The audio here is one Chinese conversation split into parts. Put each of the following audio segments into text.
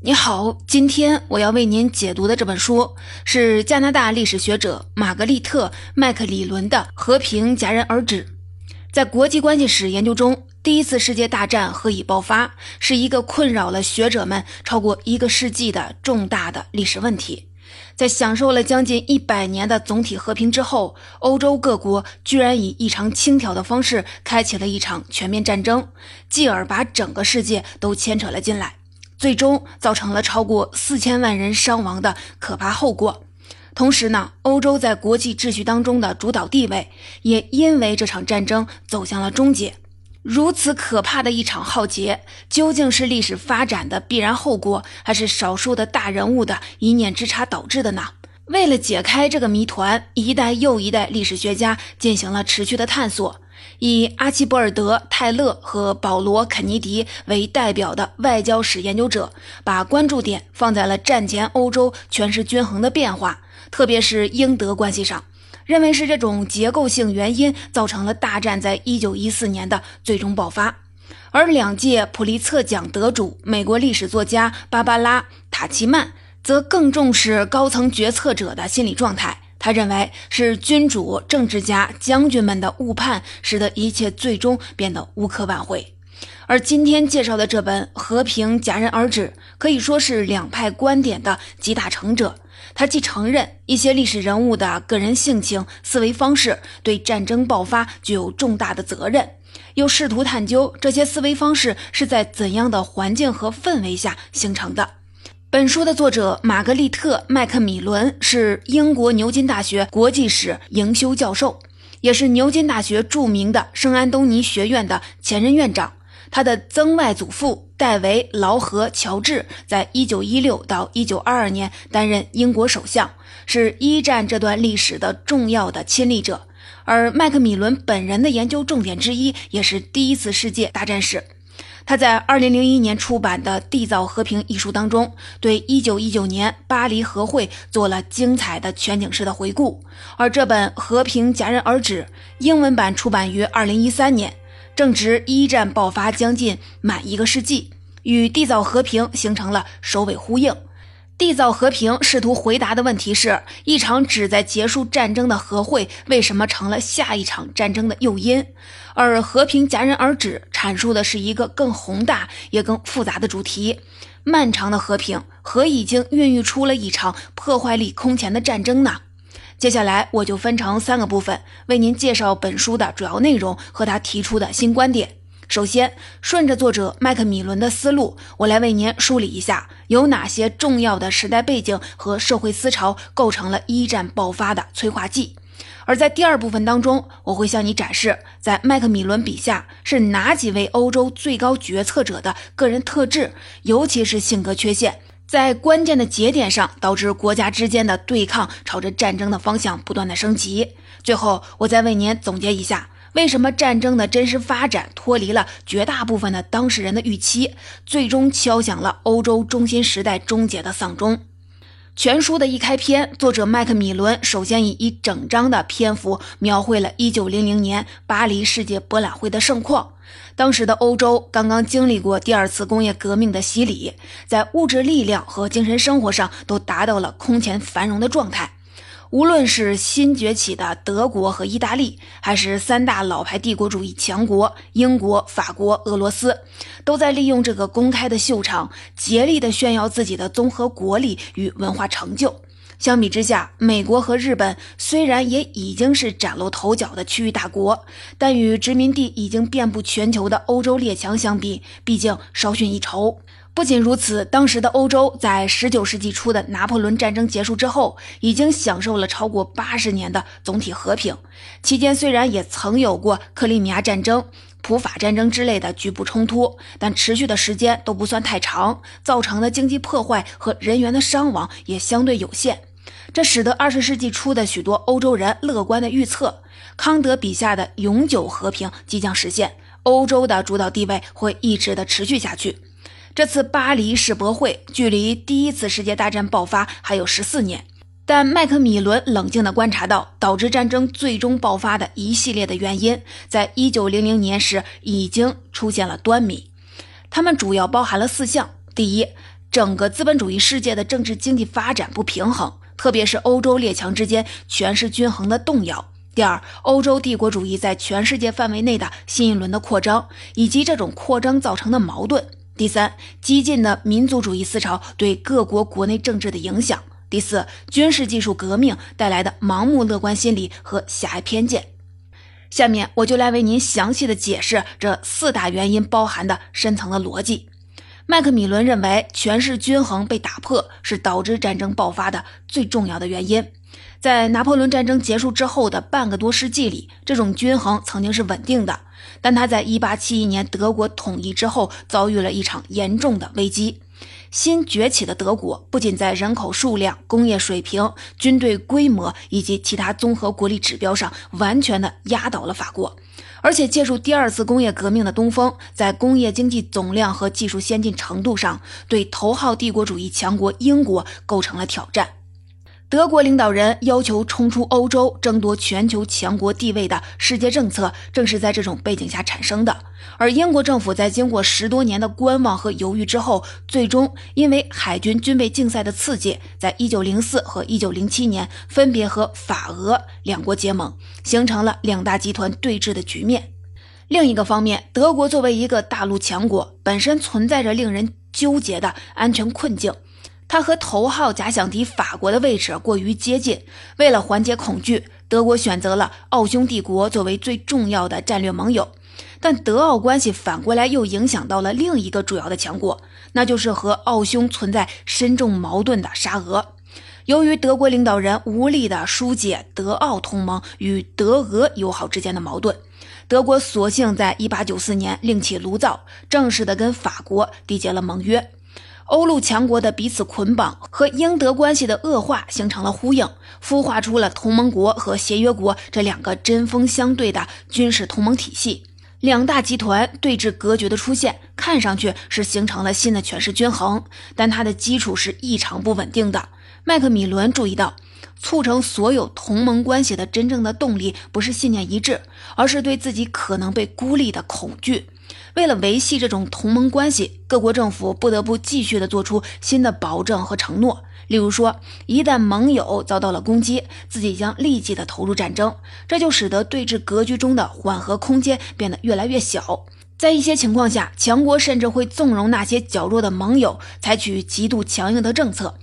你好，今天我要为您解读的这本书是加拿大历史学者玛格丽特·麦克里伦的《和平戛然而止》。在国际关系史研究中，第一次世界大战何以爆发，是一个困扰了学者们超过一个世纪的重大的历史问题。在享受了将近一百年的总体和平之后，欧洲各国居然以异常轻佻的方式开启了一场全面战争，继而把整个世界都牵扯了进来，最终造成了超过四千万人伤亡的可怕后果。同时呢，欧洲在国际秩序当中的主导地位也因为这场战争走向了终结。如此可怕的一场浩劫，究竟是历史发展的必然后果，还是少数的大人物的一念之差导致的呢？为了解开这个谜团，一代又一代历史学家进行了持续的探索。以阿奇博尔德·泰勒和保罗·肯尼迪为代表的外交史研究者，把关注点放在了战前欧洲权势均衡的变化，特别是英德关系上。认为是这种结构性原因造成了大战在一九一四年的最终爆发，而两届普利策奖得主美国历史作家芭芭拉·塔奇曼则更重视高层决策者的心理状态。他认为是君主、政治家、将军们的误判，使得一切最终变得无可挽回。而今天介绍的这本《和平戛然而止》，可以说是两派观点的集大成者。他既承认一些历史人物的个人性情、思维方式对战争爆发具有重大的责任，又试图探究这些思维方式是在怎样的环境和氛围下形成的。本书的作者玛格丽特·麦克米伦是英国牛津大学国际史营修教授，也是牛津大学著名的圣安东尼学院的前任院长。他的曾外祖父戴维·劳合·乔治在1916到1922年担任英国首相，是一战这段历史的重要的亲历者。而麦克米伦本人的研究重点之一也是第一次世界大战史。他在2001年出版的《缔造和平》一书当中，对1919年巴黎和会做了精彩的全景式的回顾。而这本《和平戛然而止》英文版出版于2013年。正值一战爆发将近满一个世纪，与缔造和平形成了首尾呼应。缔造和平试图回答的问题是一场旨在结束战争的和会为什么成了下一场战争的诱因，而和平戛然而止阐述的是一个更宏大也更复杂的主题：漫长的和平和已经孕育出了一场破坏力空前的战争呢？接下来我就分成三个部分为您介绍本书的主要内容和他提出的新观点。首先，顺着作者麦克米伦的思路，我来为您梳理一下有哪些重要的时代背景和社会思潮构成了一战爆发的催化剂。而在第二部分当中，我会向你展示在麦克米伦笔下是哪几位欧洲最高决策者的个人特质，尤其是性格缺陷。在关键的节点上，导致国家之间的对抗朝着战争的方向不断的升级。最后，我再为您总结一下，为什么战争的真实发展脱离了绝大部分的当事人的预期，最终敲响了欧洲中心时代终结的丧钟。全书的一开篇，作者麦克米伦首先以一整章的篇幅描绘了1900年巴黎世界博览会的盛况。当时的欧洲刚刚经历过第二次工业革命的洗礼，在物质力量和精神生活上都达到了空前繁荣的状态。无论是新崛起的德国和意大利，还是三大老牌帝国主义强国英国、法国、俄罗斯，都在利用这个公开的秀场，竭力地炫耀自己的综合国力与文化成就。相比之下，美国和日本虽然也已经是崭露头角的区域大国，但与殖民地已经遍布全球的欧洲列强相比，毕竟稍逊一筹。不仅如此，当时的欧洲在19世纪初的拿破仑战争结束之后，已经享受了超过八十年的总体和平。期间虽然也曾有过克里米亚战争、普法战争之类的局部冲突，但持续的时间都不算太长，造成的经济破坏和人员的伤亡也相对有限。这使得20世纪初的许多欧洲人乐观的预测，康德笔下的永久和平即将实现，欧洲的主导地位会一直的持续下去。这次巴黎世博会距离第一次世界大战爆发还有十四年，但麦克米伦冷静地观察到，导致战争最终爆发的一系列的原因，在一九零零年时已经出现了端倪。它们主要包含了四项：第一，整个资本主义世界的政治经济发展不平衡，特别是欧洲列强之间权势均衡的动摇。第二，欧洲帝国主义在全世界范围内的新一轮的扩张，以及这种扩张造成的矛盾。第三，激进的民族主义思潮对各国国内政治的影响。第四，军事技术革命带来的盲目乐观心理和狭隘偏见。下面我就来为您详细的解释这四大原因包含的深层的逻辑。麦克米伦认为，权势均衡被打破是导致战争爆发的最重要的原因。在拿破仑战争结束之后的半个多世纪里，这种均衡曾经是稳定的。但他在1871年德国统一之后，遭遇了一场严重的危机。新崛起的德国不仅在人口数量、工业水平、军队规模以及其他综合国力指标上完全的压倒了法国，而且借助第二次工业革命的东风，在工业经济总量和技术先进程度上，对头号帝国主义强国英国构成了挑战。德国领导人要求冲出欧洲、争夺全球强国地位的世界政策，正是在这种背景下产生的。而英国政府在经过十多年的观望和犹豫之后，最终因为海军军备竞赛的刺激，在一九零四和一九零七年分别和法俄两国结盟，形成了两大集团对峙的局面。另一个方面，德国作为一个大陆强国，本身存在着令人纠结的安全困境。他和头号假想敌法国的位置过于接近，为了缓解恐惧，德国选择了奥匈帝国作为最重要的战略盟友。但德奥关系反过来又影响到了另一个主要的强国，那就是和奥匈存在深重矛盾的沙俄。由于德国领导人无力地疏解德奥同盟与德俄友好之间的矛盾，德国索性在1894年另起炉灶，正式地跟法国缔结了盟约。欧陆强国的彼此捆绑和英德关系的恶化形成了呼应，孵化出了同盟国和协约国这两个针锋相对的军事同盟体系。两大集团对峙格局的出现，看上去是形成了新的权势均衡，但它的基础是异常不稳定的。麦克米伦注意到，促成所有同盟关系的真正的动力不是信念一致，而是对自己可能被孤立的恐惧。为了维系这种同盟关系，各国政府不得不继续的做出新的保证和承诺。例如说，一旦盟友遭到了攻击，自己将立即的投入战争，这就使得对峙格局中的缓和空间变得越来越小。在一些情况下，强国甚至会纵容那些较弱的盟友采取极度强硬的政策。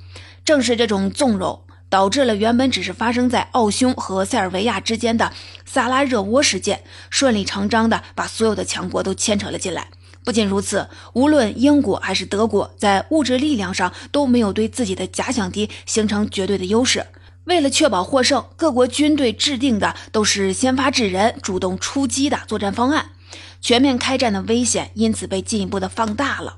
正是这种纵容。导致了原本只是发生在奥匈和塞尔维亚之间的萨拉热窝事件，顺理成章的把所有的强国都牵扯了进来。不仅如此，无论英国还是德国，在物质力量上都没有对自己的假想敌形成绝对的优势。为了确保获胜，各国军队制定的都是先发制人、主动出击的作战方案，全面开战的危险因此被进一步的放大了。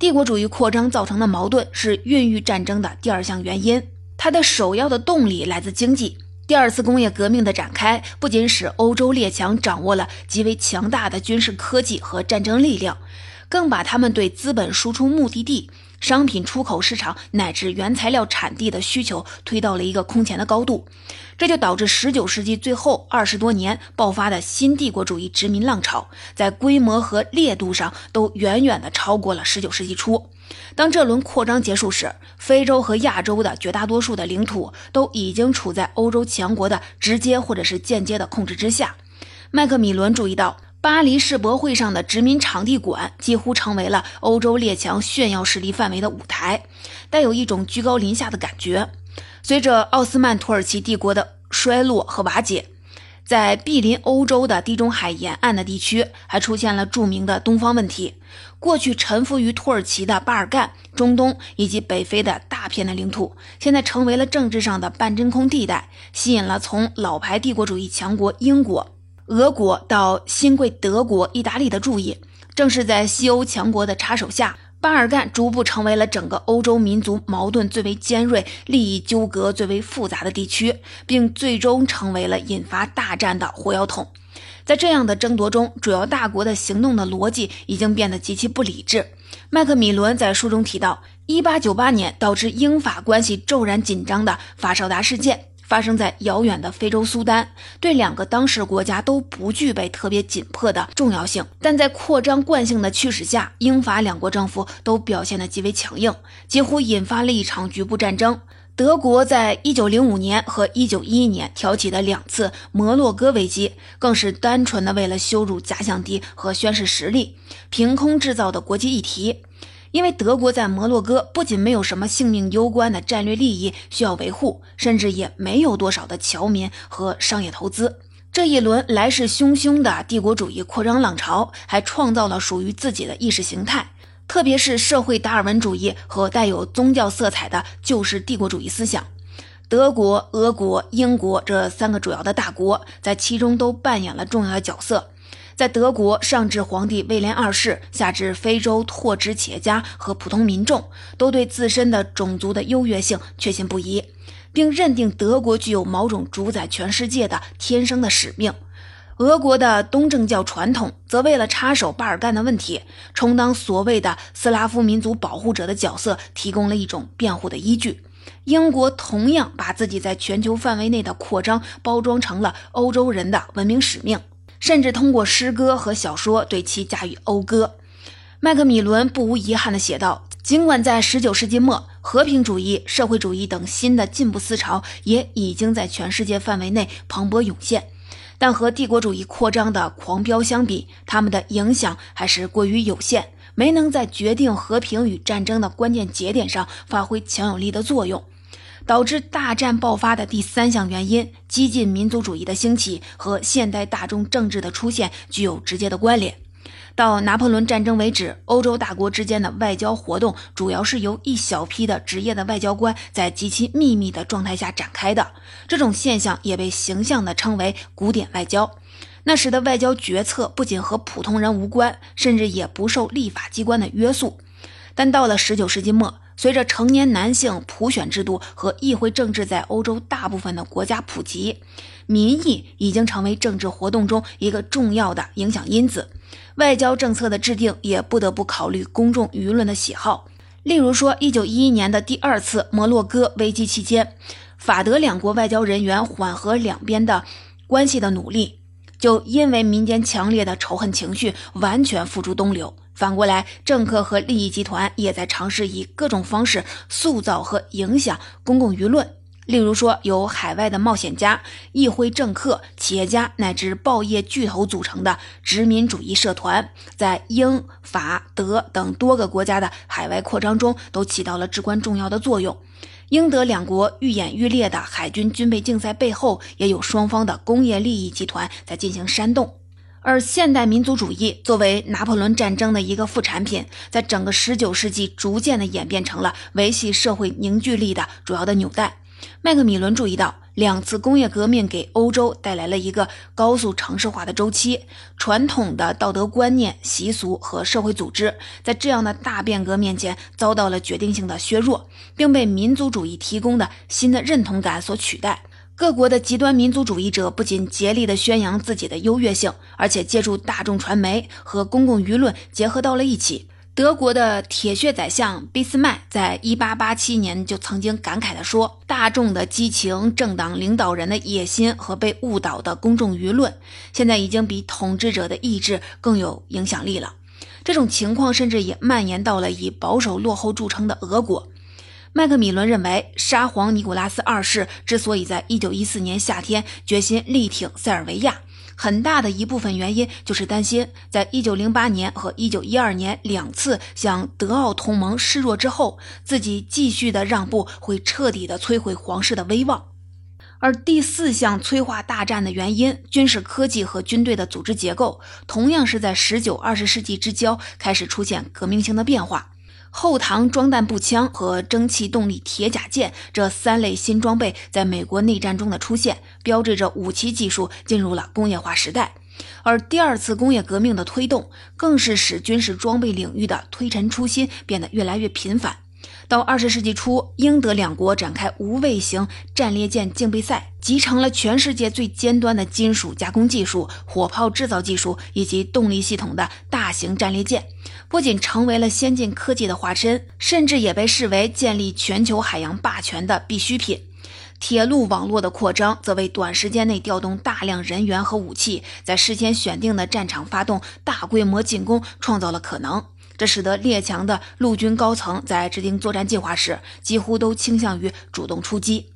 帝国主义扩张造成的矛盾是孕育战争的第二项原因。它的首要的动力来自经济。第二次工业革命的展开，不仅使欧洲列强掌握了极为强大的军事科技和战争力量，更把他们对资本输出目的地、商品出口市场乃至原材料产地的需求推到了一个空前的高度。这就导致19世纪最后二十多年爆发的新帝国主义殖民浪潮，在规模和烈度上都远远的超过了19世纪初。当这轮扩张结束时，非洲和亚洲的绝大多数的领土都已经处在欧洲强国的直接或者是间接的控制之下。麦克米伦注意到，巴黎世博会上的殖民场地馆几乎成为了欧洲列强炫耀势力范围的舞台，带有一种居高临下的感觉。随着奥斯曼土耳其帝国的衰落和瓦解。在毗邻欧洲的地中海沿岸的地区，还出现了著名的东方问题。过去臣服于土耳其的巴尔干、中东以及北非的大片的领土，现在成为了政治上的半真空地带，吸引了从老牌帝国主义强国英国、俄国到新贵德国、意大利的注意。正是在西欧强国的插手下。巴尔干逐步成为了整个欧洲民族矛盾最为尖锐、利益纠葛最为复杂的地区，并最终成为了引发大战的火药桶。在这样的争夺中，主要大国的行动的逻辑已经变得极其不理智。麦克米伦在书中提到，1898年导致英法关系骤然紧张的法绍达事件，发生在遥远的非洲苏丹，对两个当事国家都不具备特别紧迫的重要性。但在扩张惯性的驱使下，英法两国政府都表现得极为强硬，几乎引发了一场局部战争。德国在一九零五年和一九一一年挑起的两次摩洛哥危机，更是单纯的为了羞辱假想敌和宣示实力，凭空制造的国际议题。因为德国在摩洛哥不仅没有什么性命攸关的战略利益需要维护，甚至也没有多少的侨民和商业投资。这一轮来势汹汹的帝国主义扩张浪潮，还创造了属于自己的意识形态，特别是社会达尔文主义和带有宗教色彩的旧式帝国主义思想。德国、俄国、英国这三个主要的大国在其中都扮演了重要的角色。在德国，上至皇帝威廉二世，下至非洲拓殖企业家和普通民众，都对自身的种族的优越性确信不疑，并认定德国具有某种主宰全世界的天生的使命。俄国的东正教传统则为了插手巴尔干的问题，充当所谓的斯拉夫民族保护者的角色，提供了一种辩护的依据。英国同样把自己在全球范围内的扩张包装成了欧洲人的文明使命。甚至通过诗歌和小说对其加以讴歌。麦克米伦不无遗憾地写道：“尽管在19世纪末，和平主义、社会主义等新的进步思潮也已经在全世界范围内蓬勃涌现，但和帝国主义扩张的狂飙相比，他们的影响还是过于有限，没能在决定和平与战争的关键节点上发挥强有力的作用。”导致大战爆发的第三项原因，激进民族主义的兴起和现代大众政治的出现具有直接的关联。到拿破仑战争为止，欧洲大国之间的外交活动主要是由一小批的职业的外交官在极其秘密的状态下展开的。这种现象也被形象地称为“古典外交”。那时的外交决策不仅和普通人无关，甚至也不受立法机关的约束。但到了十九世纪末，随着成年男性普选制度和议会政治在欧洲大部分的国家普及，民意已经成为政治活动中一个重要的影响因子。外交政策的制定也不得不考虑公众舆论的喜好。例如说，1911年的第二次摩洛哥危机期间，法德两国外交人员缓和两边的关系的努力，就因为民间强烈的仇恨情绪完全付诸东流。反过来，政客和利益集团也在尝试以各种方式塑造和影响公共舆论。例如说，由海外的冒险家、议会政客、企业家乃至报业巨头组成的殖民主义社团，在英法德等多个国家的海外扩张中，都起到了至关重要的作用。英德两国愈演愈烈的海军军备竞赛背后，也有双方的工业利益集团在进行煽动。而现代民族主义作为拿破仑战争的一个副产品，在整个19世纪逐渐的演变成了维系社会凝聚力的主要的纽带。麦克米伦注意到，两次工业革命给欧洲带来了一个高速城市化的周期，传统的道德观念、习俗和社会组织在这样的大变革面前遭到了决定性的削弱，并被民族主义提供的新的认同感所取代。各国的极端民族主义者不仅竭力地宣扬自己的优越性，而且借助大众传媒和公共舆论结合到了一起。德国的铁血宰相俾斯麦在1887年就曾经感慨地说：“大众的激情、政党领导人的野心和被误导的公众舆论，现在已经比统治者的意志更有影响力了。这种情况甚至也蔓延到了以保守落后著称的俄国。”麦克米伦认为，沙皇尼古拉斯二世之所以在1914年夏天决心力挺塞尔维亚，很大的一部分原因就是担心，在1908年和1912年两次向德奥同盟示弱之后，自己继续的让步会彻底的摧毁皇室的威望。而第四项催化大战的原因，军事科技和军队的组织结构，同样是在19、20世纪之交开始出现革命性的变化。后膛装弹步枪和蒸汽动力铁甲舰这三类新装备在美国内战中的出现，标志着武器技术进入了工业化时代。而第二次工业革命的推动，更是使军事装备领域的推陈出新变得越来越频繁。到二十世纪初，英德两国展开无畏型战列舰竞备赛，集成了全世界最尖端的金属加工技术、火炮制造技术以及动力系统的大型战列舰，不仅成为了先进科技的化身，甚至也被视为建立全球海洋霸权的必需品。铁路网络的扩张则为短时间内调动大量人员和武器，在事先选定的战场发动大规模进攻创造了可能。这使得列强的陆军高层在制定作战计划时，几乎都倾向于主动出击。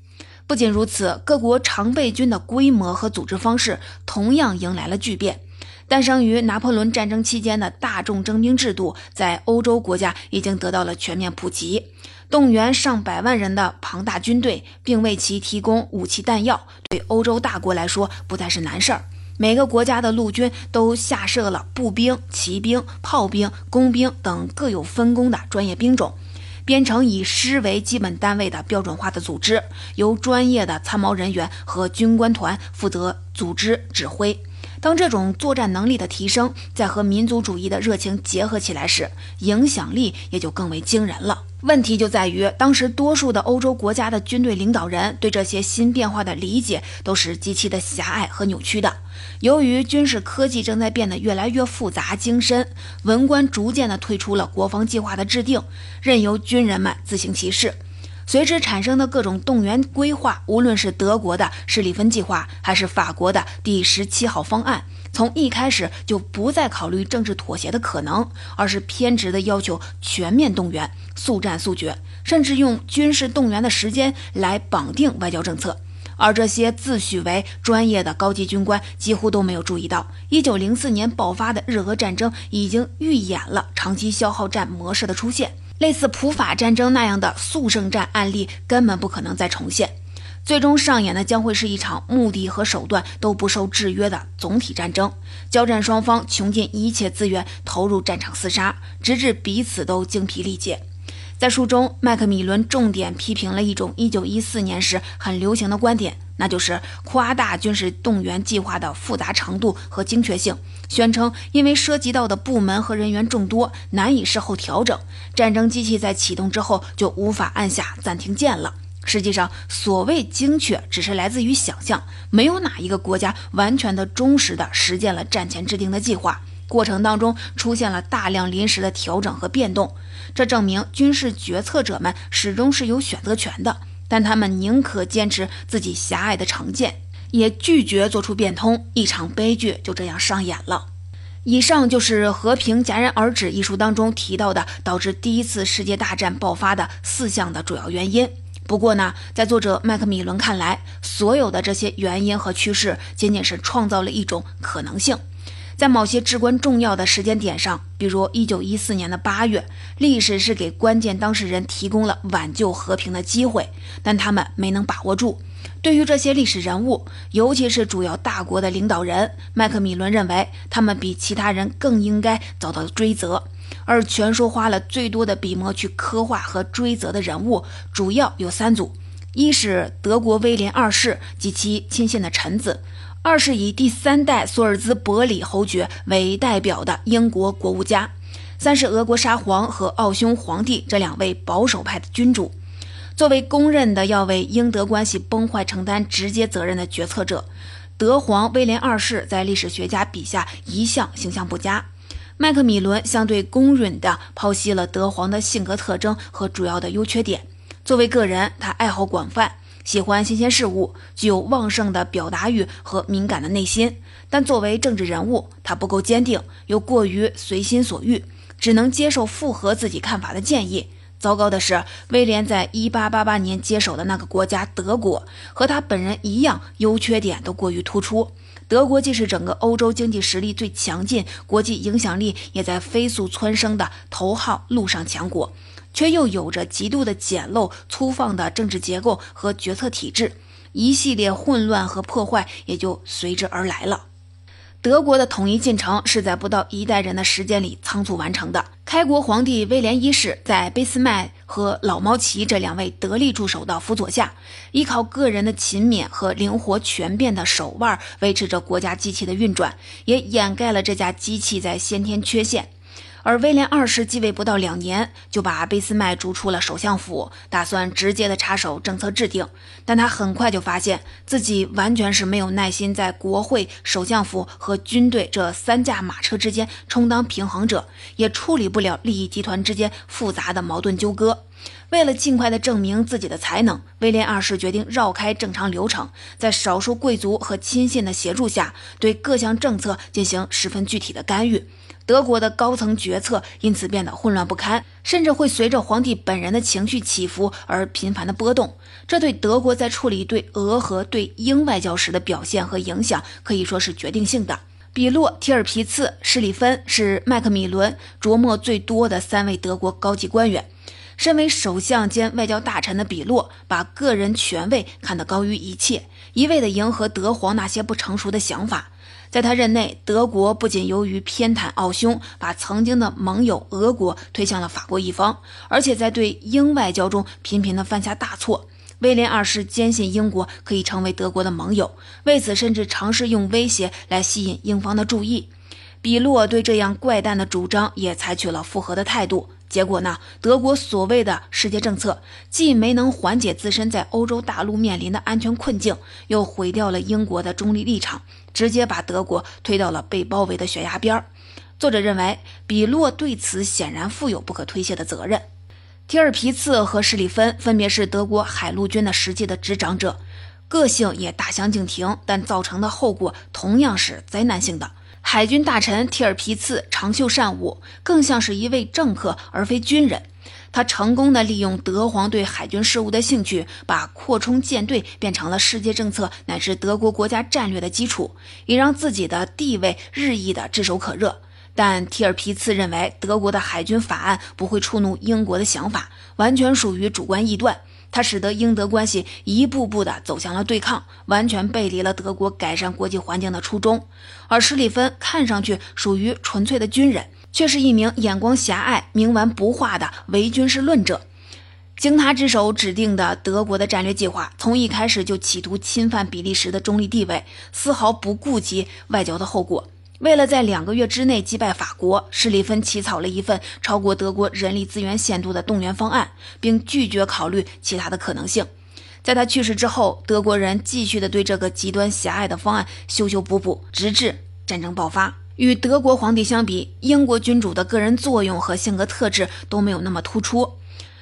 不仅如此，各国常备军的规模和组织方式同样迎来了巨变。诞生于拿破仑战争期间的大众征兵制度，在欧洲国家已经得到了全面普及。动员上百万人的庞大军队，并为其提供武器弹药，对欧洲大国来说不再是难事儿。每个国家的陆军都下设了步兵、骑兵、炮兵、工兵等各有分工的专业兵种，编成以师为基本单位的标准化的组织，由专业的参谋人员和军官团负责组织指挥。当这种作战能力的提升在和民族主义的热情结合起来时，影响力也就更为惊人了。问题就在于，当时多数的欧洲国家的军队领导人对这些新变化的理解都是极其的狭隘和扭曲的。由于军事科技正在变得越来越复杂精深，文官逐渐的退出了国防计划的制定，任由军人们自行其事。随之产生的各种动员规划，无论是德国的施里芬计划，还是法国的第十七号方案，从一开始就不再考虑政治妥协的可能，而是偏执的要求全面动员、速战速决，甚至用军事动员的时间来绑定外交政策。而这些自诩为专业的高级军官，几乎都没有注意到，一九零四年爆发的日俄战争已经预演了长期消耗战模式的出现。类似普法战争那样的速胜战案例根本不可能再重现，最终上演的将会是一场目的和手段都不受制约的总体战争。交战双方穷尽一切资源投入战场厮杀，直至彼此都精疲力竭。在书中，麦克米伦重点批评了一种1914年时很流行的观点，那就是夸大军事动员计划的复杂程度和精确性。宣称，因为涉及到的部门和人员众多，难以事后调整。战争机器在启动之后就无法按下暂停键了。实际上，所谓精确，只是来自于想象。没有哪一个国家完全的忠实的实践了战前制定的计划，过程当中出现了大量临时的调整和变动。这证明军事决策者们始终是有选择权的，但他们宁可坚持自己狭隘的成见。也拒绝做出变通，一场悲剧就这样上演了。以上就是《和平戛然而止》一书当中提到的导致第一次世界大战爆发的四项的主要原因。不过呢，在作者麦克米伦看来，所有的这些原因和趋势仅仅是创造了一种可能性。在某些至关重要的时间点上，比如1914年的八月，历史是给关键当事人提供了挽救和平的机会，但他们没能把握住。对于这些历史人物，尤其是主要大国的领导人，麦克米伦认为他们比其他人更应该遭到追责。而全书花了最多的笔墨去刻画和追责的人物，主要有三组：一是德国威廉二世及其亲信的臣子；二是以第三代索尔兹伯里侯爵为代表的英国国务家；三是俄国沙皇和奥匈皇帝这两位保守派的君主。作为公认的要为英德关系崩坏承担直接责任的决策者，德皇威廉二世在历史学家笔下一向形象不佳。麦克米伦相对公允地剖析了德皇的性格特征和主要的优缺点。作为个人，他爱好广泛，喜欢新鲜事物，具有旺盛的表达欲和敏感的内心。但作为政治人物，他不够坚定，又过于随心所欲，只能接受符合自己看法的建议。糟糕的是，威廉在一八八八年接手的那个国家德国，和他本人一样，优缺点都过于突出。德国既是整个欧洲经济实力最强劲、国际影响力也在飞速蹿升的头号陆上强国，却又有着极度的简陋、粗放的政治结构和决策体制，一系列混乱和破坏也就随之而来了。德国的统一进程是在不到一代人的时间里仓促完成的。开国皇帝威廉一世在俾斯麦和老毛奇这两位得力助手的辅佐下，依靠个人的勤勉和灵活全变的手腕，维持着国家机器的运转，也掩盖了这架机器在先天缺陷。而威廉二世继位不到两年，就把俾斯麦逐出了首相府，打算直接的插手政策制定。但他很快就发现自己完全是没有耐心在国会、首相府和军队这三驾马车之间充当平衡者，也处理不了利益集团之间复杂的矛盾纠葛。为了尽快的证明自己的才能，威廉二世决定绕开正常流程，在少数贵族和亲信的协助下，对各项政策进行十分具体的干预。德国的高层决策因此变得混乱不堪，甚至会随着皇帝本人的情绪起伏而频繁的波动。这对德国在处理对俄和对英外交时的表现和影响可以说是决定性的。比洛、提尔皮茨、施里芬是麦克米伦琢磨最多的三位德国高级官员。身为首相兼外交大臣的比洛，把个人权位看得高于一切，一味地迎合德皇那些不成熟的想法。在他任内，德国不仅由于偏袒奥匈，把曾经的盟友俄国推向了法国一方，而且在对英外交中频频地犯下大错。威廉二世坚信英国可以成为德国的盟友，为此甚至尝试用威胁来吸引英方的注意。比洛对这样怪诞的主张也采取了复合的态度。结果呢？德国所谓的世界政策，既没能缓解自身在欧洲大陆面临的安全困境，又毁掉了英国的中立立场，直接把德国推到了被包围的悬崖边儿。作者认为，比洛对此显然负有不可推卸的责任。提尔皮茨和施里芬分别是德国海陆军的实际的执掌者，个性也大相径庭，但造成的后果同样是灾难性的。海军大臣提尔皮茨长袖善舞，更像是一位政客而非军人。他成功的利用德皇对海军事务的兴趣，把扩充舰队变成了世界政策乃至德国国家战略的基础，也让自己的地位日益的炙手可热。但提尔皮茨认为，德国的海军法案不会触怒英国的想法，完全属于主观臆断。他使得英德关系一步步的走向了对抗，完全背离了德国改善国际环境的初衷。而施里芬看上去属于纯粹的军人，却是一名眼光狭隘、冥顽不化的唯军事论者。经他之手指定的德国的战略计划，从一开始就企图侵犯比利时的中立地位，丝毫不顾及外交的后果。为了在两个月之内击败法国，施里芬起草了一份超过德国人力资源限度的动员方案，并拒绝考虑其他的可能性。在他去世之后，德国人继续的对这个极端狭隘的方案修修补补，直至战争爆发。与德国皇帝相比，英国君主的个人作用和性格特质都没有那么突出。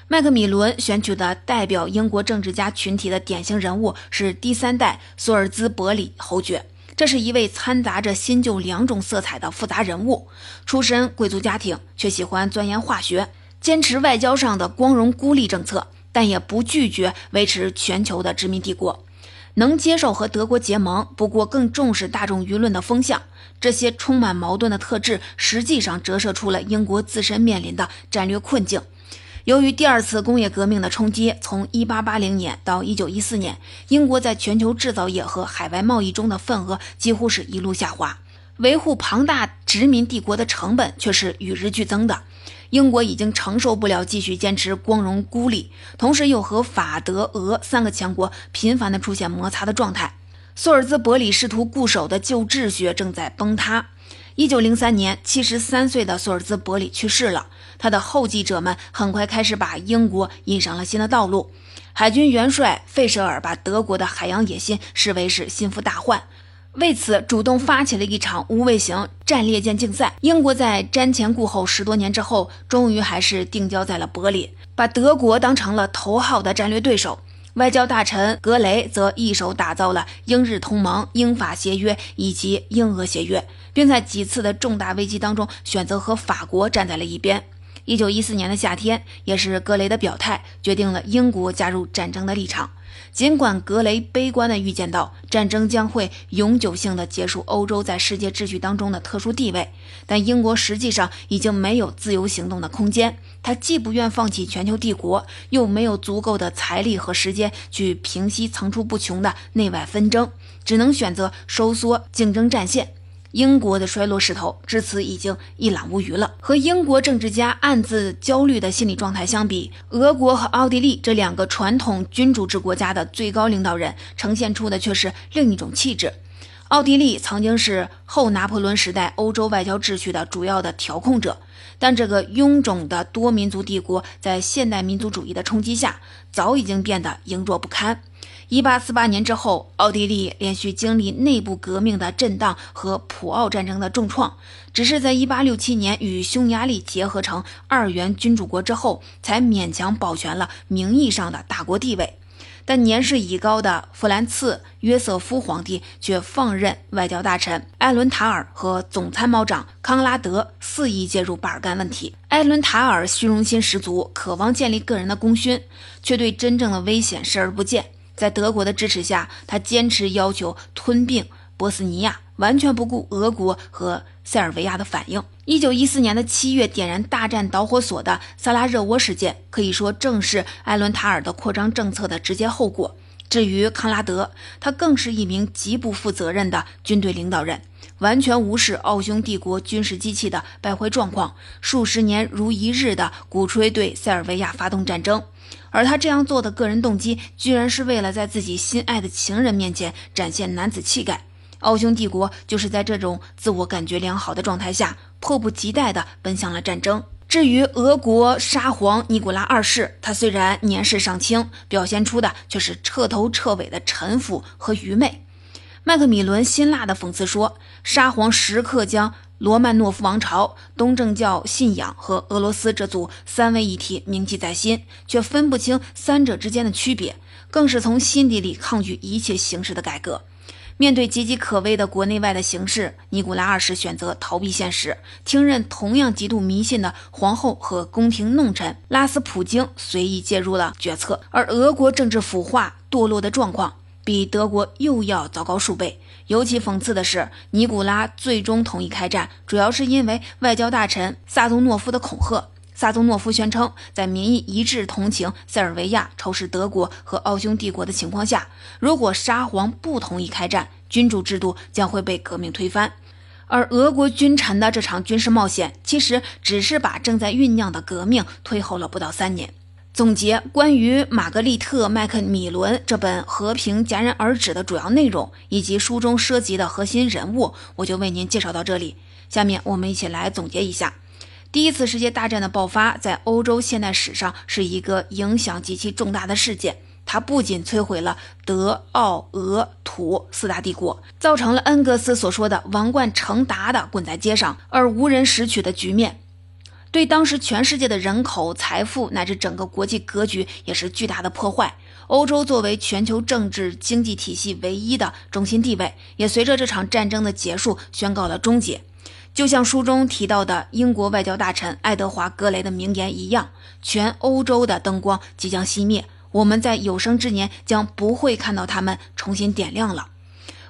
麦克米伦选取的代表英国政治家群体的典型人物是第三代索尔兹伯里侯爵。这是一位掺杂着新旧两种色彩的复杂人物，出身贵族家庭，却喜欢钻研化学，坚持外交上的光荣孤立政策，但也不拒绝维持全球的殖民帝国，能接受和德国结盟，不过更重视大众舆论的风向。这些充满矛盾的特质，实际上折射出了英国自身面临的战略困境。由于第二次工业革命的冲击，从1880年到1914年，英国在全球制造业和海外贸易中的份额几乎是一路下滑，维护庞大殖民帝国的成本却是与日俱增的。英国已经承受不了继续坚持光荣孤立，同时又和法、德、俄三个强国频繁的出现摩擦的状态。索尔兹伯里试图固守的旧秩序正在崩塌。1903年，73岁的索尔兹伯里去世了。他的后继者们很快开始把英国引上了新的道路。海军元帅费舍尔把德国的海洋野心视为是心腹大患，为此主动发起了一场无畏型战列舰竞赛。英国在瞻前顾后十多年之后，终于还是定交在了伯里，把德国当成了头号的战略对手。外交大臣格雷则一手打造了英日同盟、英法协约以及英俄协约，并在几次的重大危机当中选择和法国站在了一边。一九一四年的夏天，也是格雷的表态决定了英国加入战争的立场。尽管格雷悲观地预见到战争将会永久性的结束欧洲在世界秩序当中的特殊地位，但英国实际上已经没有自由行动的空间。他既不愿放弃全球帝国，又没有足够的财力和时间去平息层出不穷的内外纷争，只能选择收缩竞争战线。英国的衰落势头至此已经一览无余了。和英国政治家暗自焦虑的心理状态相比，俄国和奥地利这两个传统君主制国家的最高领导人呈现出的却是另一种气质。奥地利曾经是后拿破仑时代欧洲外交秩序的主要的调控者，但这个臃肿的多民族帝国在现代民族主义的冲击下，早已经变得羸弱不堪。一八四八年之后，奥地利连续经历内部革命的震荡和普奥战争的重创，只是在一八六七年与匈牙利结合成二元君主国之后，才勉强保全了名义上的大国地位。但年事已高的弗兰茨·约瑟夫皇帝却放任外交大臣艾伦塔尔和总参谋长康拉德肆意介入巴尔干问题。艾伦塔尔虚荣心十足，渴望建立个人的功勋，却对真正的危险视而不见。在德国的支持下，他坚持要求吞并波斯尼亚，完全不顾俄国和塞尔维亚的反应。一九一四年的七月，点燃大战导火索的萨拉热窝事件，可以说正是艾伦塔尔的扩张政策的直接后果。至于康拉德，他更是一名极不负责任的军队领导人，完全无视奥匈帝国军事机器的败坏状况，数十年如一日的鼓吹对塞尔维亚发动战争。而他这样做的个人动机，居然是为了在自己心爱的情人面前展现男子气概。奥匈帝国就是在这种自我感觉良好的状态下，迫不及待地奔向了战争。至于俄国沙皇尼古拉二世，他虽然年事尚轻，表现出的却是彻头彻尾的臣服和愚昧。麦克米伦辛辣地讽刺说：“沙皇时刻将罗曼诺夫王朝、东正教信仰和俄罗斯这组三位一体铭记在心，却分不清三者之间的区别，更是从心底里抗拒一切形式的改革。”面对岌岌可危的国内外的形势，尼古拉二世选择逃避现实，听任同样极度迷信的皇后和宫廷弄臣拉斯普京随意介入了决策。而俄国政治腐化堕落的状况比德国又要糟糕数倍。尤其讽刺的是，尼古拉最终同意开战，主要是因为外交大臣萨宗诺夫的恐吓。萨宗诺夫宣称，在民意一致同情塞尔维亚仇视德国和奥匈帝国的情况下，如果沙皇不同意开战，君主制度将会被革命推翻。而俄国君臣的这场军事冒险，其实只是把正在酝酿的革命推后了不到三年。总结关于玛格丽特·麦克米伦这本《和平戛然而止》的主要内容，以及书中涉及的核心人物，我就为您介绍到这里。下面我们一起来总结一下。第一次世界大战的爆发，在欧洲现代史上是一个影响极其重大的事件。它不仅摧毁了德、奥、俄、土四大帝国，造成了恩格斯所说的“王冠成达的滚在街上而无人拾取”的局面，对当时全世界的人口、财富乃至整个国际格局也是巨大的破坏。欧洲作为全球政治经济体系唯一的中心地位，也随着这场战争的结束宣告了终结。就像书中提到的英国外交大臣爱德华·格雷的名言一样，全欧洲的灯光即将熄灭，我们在有生之年将不会看到它们重新点亮了。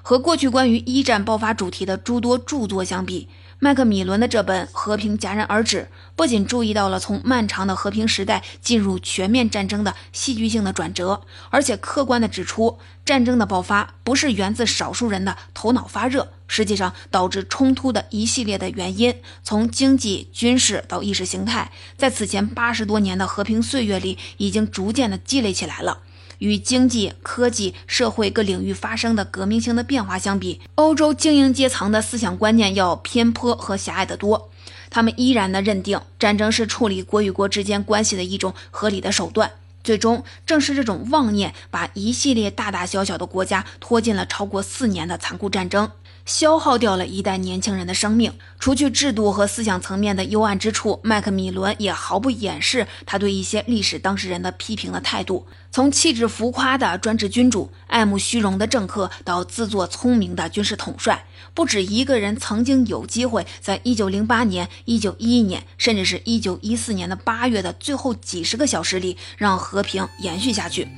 和过去关于一战爆发主题的诸多著作相比，麦克米伦的这本《和平戛然而止》不仅注意到了从漫长的和平时代进入全面战争的戏剧性的转折，而且客观地指出，战争的爆发不是源自少数人的头脑发热，实际上导致冲突的一系列的原因，从经济、军事到意识形态，在此前八十多年的和平岁月里，已经逐渐的积累起来了。与经济、科技、社会各领域发生的革命性的变化相比，欧洲精英阶层的思想观念要偏颇和狭隘得多。他们依然的认定战争是处理国与国之间关系的一种合理的手段。最终，正是这种妄念，把一系列大大小小的国家拖进了超过四年的残酷战争。消耗掉了一代年轻人的生命。除去制度和思想层面的幽暗之处，麦克米伦也毫不掩饰他对一些历史当事人的批评的态度。从气质浮夸的专制君主、爱慕虚荣的政客，到自作聪明的军事统帅，不止一个人曾经有机会在1908年、1911年，甚至是一九一四年的八月的最后几十个小时里，让和平延续下去。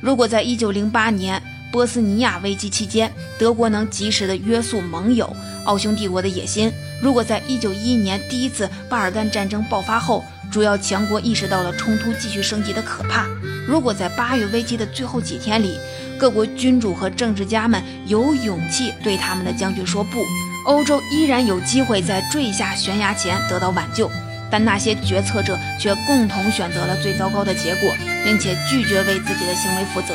如果在1908年，波斯尼亚危机期间，德国能及时的约束盟友奥匈帝国的野心。如果在一九一一年第一次巴尔干战争爆发后，主要强国意识到了冲突继续升级的可怕；如果在八月危机的最后几天里，各国君主和政治家们有勇气对他们的将军说不，欧洲依然有机会在坠下悬崖前得到挽救。但那些决策者却共同选择了最糟糕的结果，并且拒绝为自己的行为负责。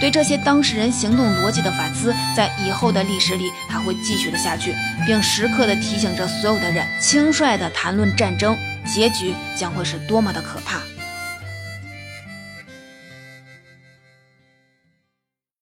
对这些当事人行动逻辑的反思，在以后的历史里还会继续的下去，并时刻的提醒着所有的人：轻率的谈论战争，结局将会是多么的可怕。